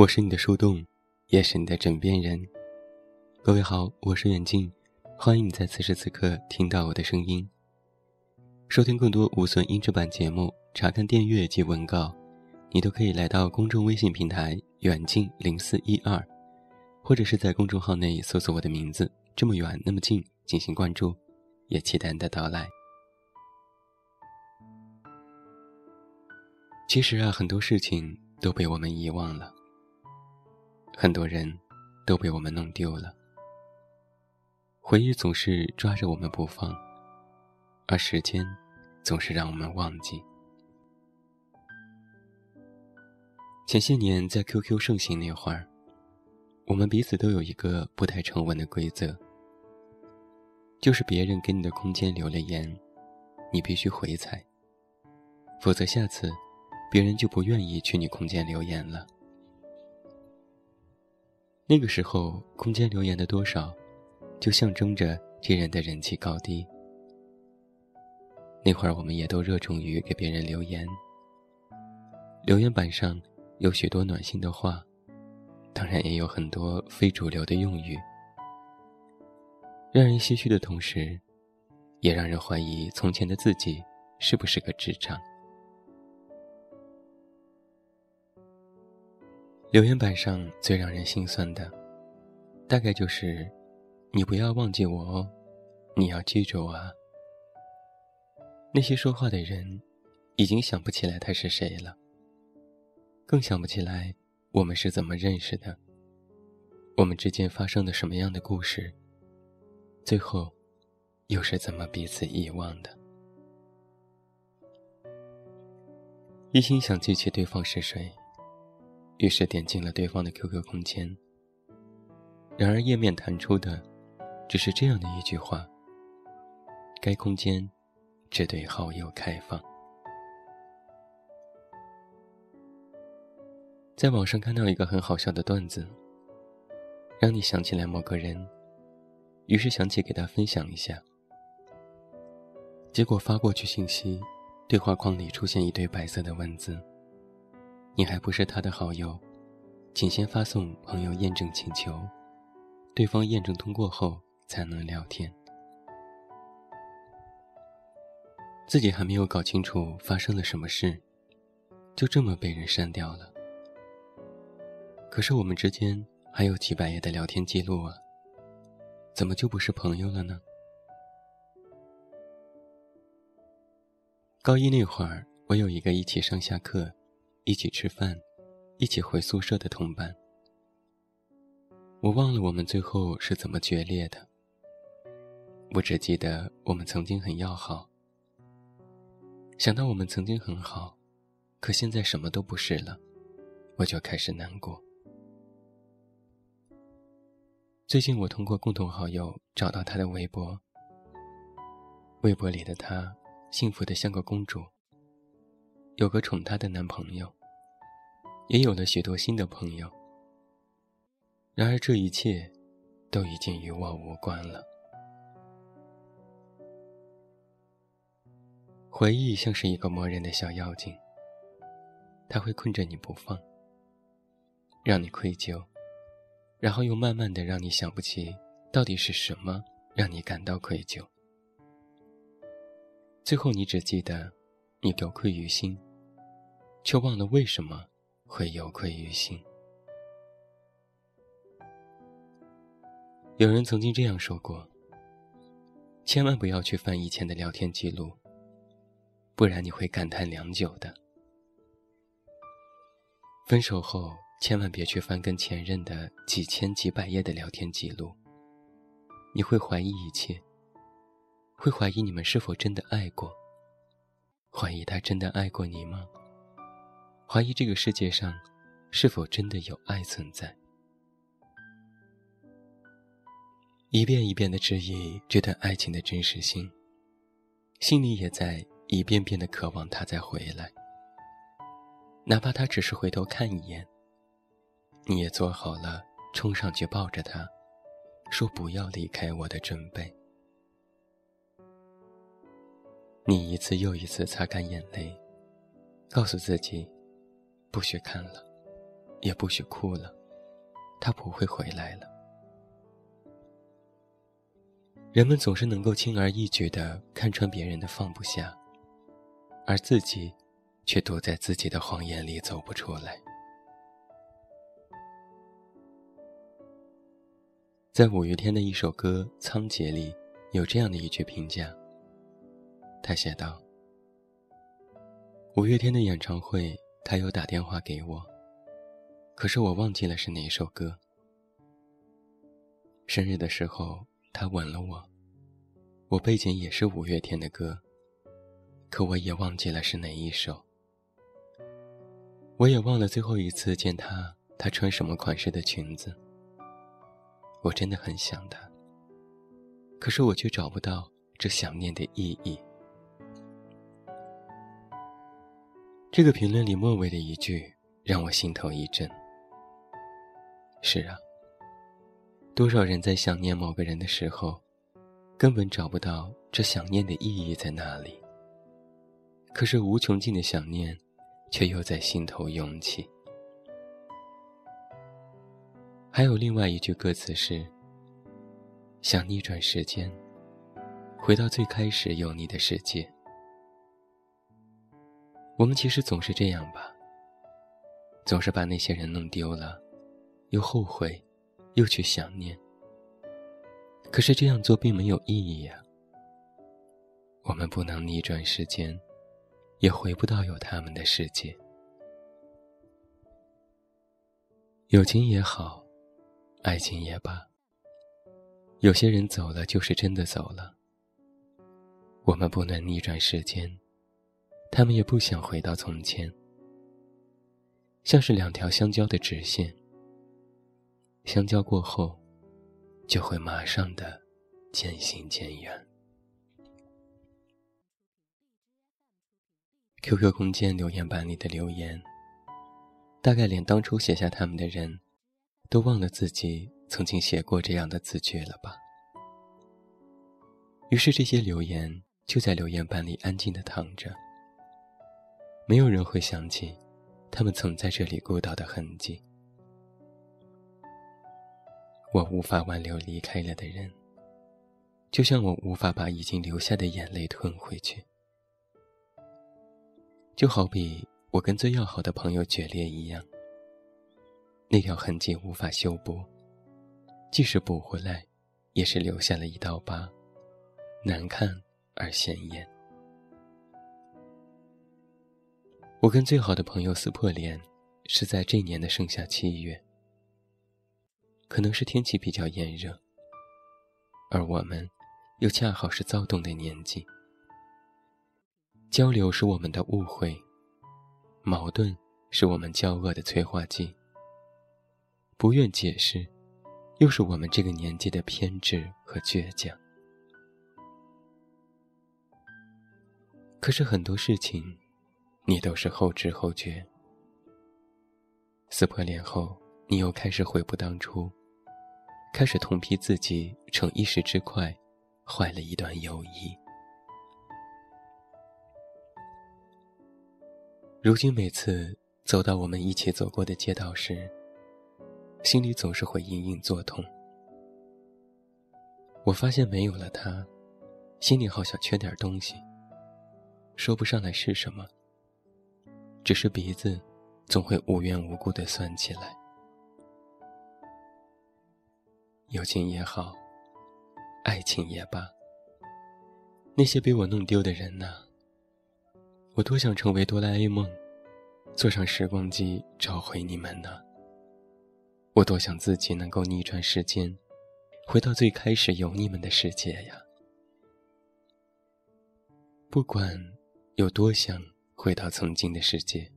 我是你的树洞，也是你的枕边人。各位好，我是远近，欢迎你在此时此刻听到我的声音。收听更多无损音质版节目，查看订阅及文稿，你都可以来到公众微信平台“远近零四一二”，或者是在公众号内搜索我的名字“这么远那么近”进行关注，也期待你的到来。其实啊，很多事情都被我们遗忘了。很多人都被我们弄丢了，回忆总是抓着我们不放，而时间总是让我们忘记。前些年在 QQ 盛行那会儿，我们彼此都有一个不太成文的规则，就是别人给你的空间留了言，你必须回踩，否则下次别人就不愿意去你空间留言了。那个时候，空间留言的多少，就象征着这人的人气高低。那会儿，我们也都热衷于给别人留言。留言板上有许多暖心的话，当然也有很多非主流的用语，让人唏嘘的同时，也让人怀疑从前的自己是不是个智障。留言板上最让人心酸的，大概就是“你不要忘记我哦，你要记住我啊。”那些说话的人，已经想不起来他是谁了，更想不起来我们是怎么认识的，我们之间发生的什么样的故事，最后又是怎么彼此遗忘的。一心想记起对方是谁。于是点进了对方的 QQ 空间。然而页面弹出的，只是这样的一句话：“该空间只对好友开放。”在网上看到一个很好笑的段子，让你想起来某个人，于是想起给他分享一下。结果发过去信息，对话框里出现一堆白色的文字。你还不是他的好友，请先发送朋友验证请求，对方验证通过后才能聊天。自己还没有搞清楚发生了什么事，就这么被人删掉了。可是我们之间还有几百页的聊天记录啊，怎么就不是朋友了呢？高一那会儿，我有一个一起上下课。一起吃饭，一起回宿舍的同伴。我忘了我们最后是怎么决裂的。我只记得我们曾经很要好。想到我们曾经很好，可现在什么都不是了，我就开始难过。最近我通过共同好友找到他的微博，微博里的他幸福的像个公主。有个宠她的男朋友，也有了许多新的朋友。然而这一切，都已经与我无关了。回忆像是一个磨人的小妖精，它会困着你不放，让你愧疚，然后又慢慢的让你想不起到底是什么让你感到愧疚。最后你只记得，你有愧于心。却忘了为什么会有愧于心。有人曾经这样说过：“千万不要去翻以前的聊天记录，不然你会感叹良久的。分手后，千万别去翻跟前任的几千几百页的聊天记录，你会怀疑一切，会怀疑你们是否真的爱过，怀疑他真的爱过你吗？”怀疑这个世界上是否真的有爱存在，一遍一遍的质疑这段爱情的真实性，心里也在一遍遍的渴望他再回来。哪怕他只是回头看一眼，你也做好了冲上去抱着他，说不要离开我的准备。你一次又一次擦干眼泪，告诉自己。不许看了，也不许哭了，他不会回来了。人们总是能够轻而易举地看穿别人的放不下，而自己却躲在自己的谎言里走不出来。在五月天的一首歌《仓颉》里，有这样的一句评价。他写道：“五月天的演唱会，他有打电话给我，可是我忘记了是哪一首歌。生日的时候。”他吻了我，我背景也是五月天的歌，可我也忘记了是哪一首。我也忘了最后一次见他，他穿什么款式的裙子。我真的很想他，可是我却找不到这想念的意义。这个评论里末尾的一句让我心头一震。是啊。多少人在想念某个人的时候，根本找不到这想念的意义在哪里。可是无穷尽的想念，却又在心头涌起。还有另外一句歌词是：“想逆转时间，回到最开始有你的世界。”我们其实总是这样吧，总是把那些人弄丢了，又后悔。又去想念，可是这样做并没有意义呀。我们不能逆转时间，也回不到有他们的世界。友情也好，爱情也罢，有些人走了就是真的走了。我们不能逆转时间，他们也不想回到从前，像是两条相交的直线。相交过后，就会马上的渐行渐远。QQ 空间留言板里的留言，大概连当初写下他们的人，都忘了自己曾经写过这样的字句了吧？于是这些留言就在留言板里安静的躺着，没有人会想起，他们曾在这里孤岛的痕迹。我无法挽留离开了的人，就像我无法把已经流下的眼泪吞回去。就好比我跟最要好的朋友决裂一样，那条痕迹无法修补，即使补回来，也是留下了一道疤，难看而显眼。我跟最好的朋友撕破脸，是在这年的盛夏七月。可能是天气比较炎热，而我们又恰好是躁动的年纪。交流是我们的误会，矛盾是我们交恶的催化剂。不愿解释，又是我们这个年纪的偏执和倔强。可是很多事情，你都是后知后觉。撕破脸后，你又开始悔不当初。开始痛批自己逞一时之快，坏了一段友谊。如今每次走到我们一起走过的街道时，心里总是会隐隐作痛。我发现没有了他，心里好像缺点东西，说不上来是什么，只是鼻子总会无缘无故的酸起来。友情也好，爱情也罢，那些被我弄丢的人呐，我多想成为哆啦 A 梦，坐上时光机找回你们呢。我多想自己能够逆转时间，回到最开始有你们的世界呀。不管有多想回到曾经的世界，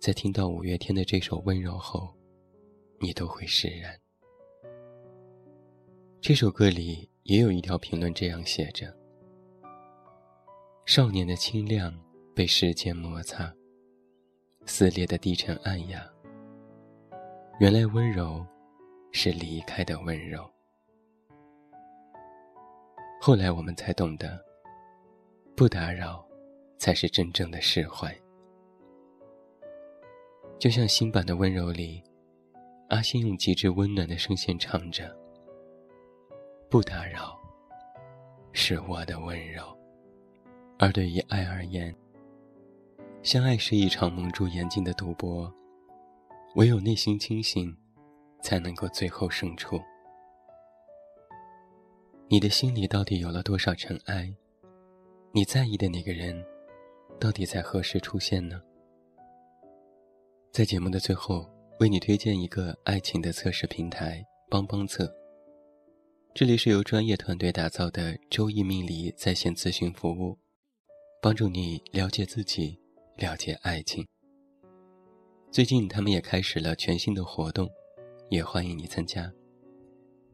在听到五月天的这首温柔后，你都会释然。这首歌里也有一条评论这样写着：“少年的清亮被时间摩擦，撕裂的低沉暗哑。原来温柔，是离开的温柔。后来我们才懂得，不打扰，才是真正的释怀。就像新版的温柔里，阿信用极致温暖的声线唱着：“不打扰，是我的温柔。”而对于爱而言，相爱是一场蒙住眼睛的赌博，唯有内心清醒，才能够最后胜出。你的心里到底有了多少尘埃？你在意的那个人，到底在何时出现呢？在节目的最后，为你推荐一个爱情的测试平台——帮帮测。这里是由专业团队打造的周易命理在线咨询服务，帮助你了解自己，了解爱情。最近他们也开始了全新的活动，也欢迎你参加。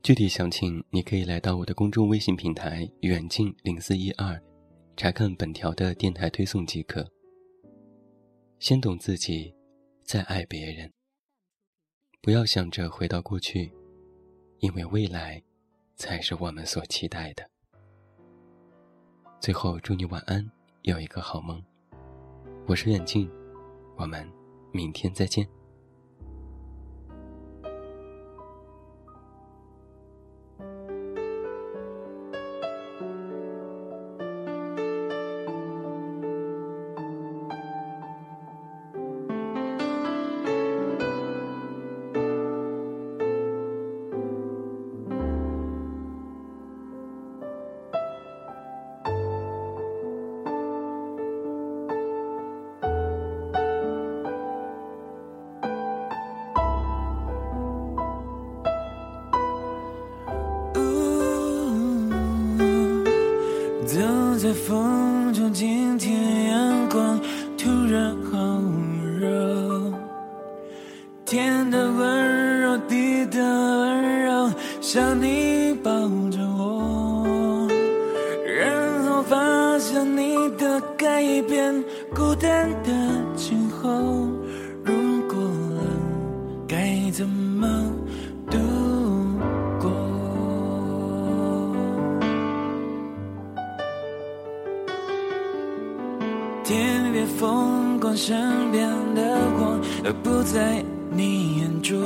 具体详情，你可以来到我的公众微信平台“远近零四一二”，查看本条的电台推送即可。先懂自己，再爱别人。不要想着回到过去，因为未来，才是我们所期待的。最后，祝你晚安，有一个好梦。我是远近，我们明天再见。在风中，今天阳光突然好热，天的温柔，地的温柔，像你抱着我，然后发现你的改变，孤单。风光，身边的我，都不在你眼中。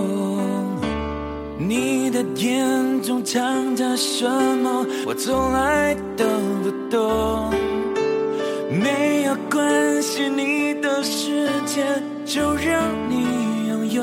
你的眼中藏着什么？我从来都不懂。没有关系，你的世界就让你拥有，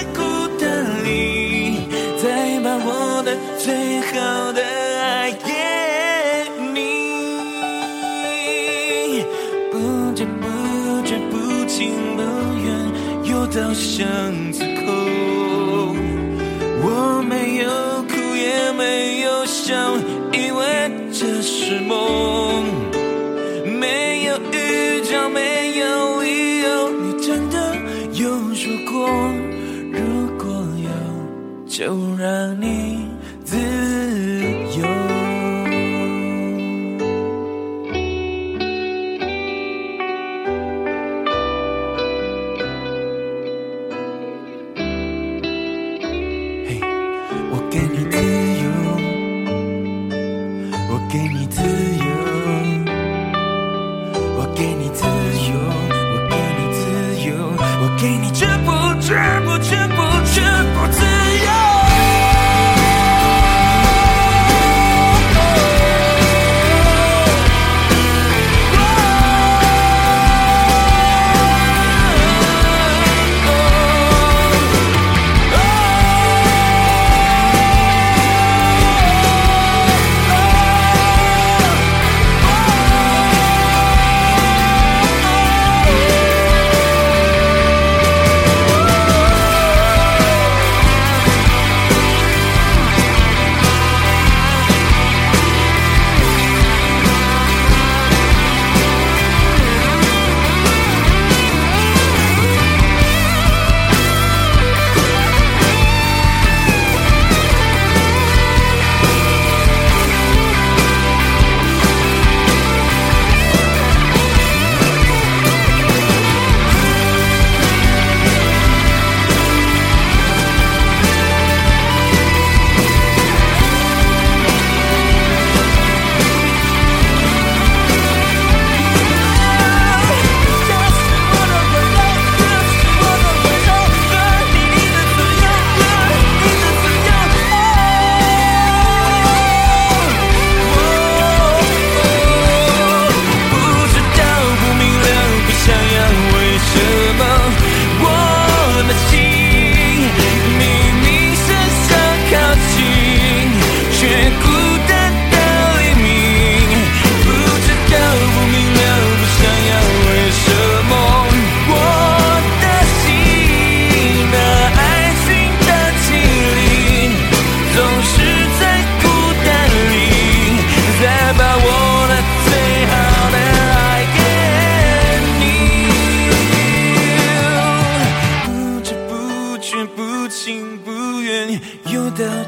不知不觉不情不愿又到巷子口。我没有哭也没有笑因为这是梦。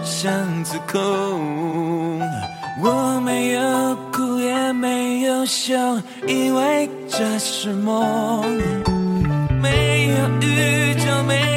巷子口我没有哭也没有笑因为这是梦。没有预兆没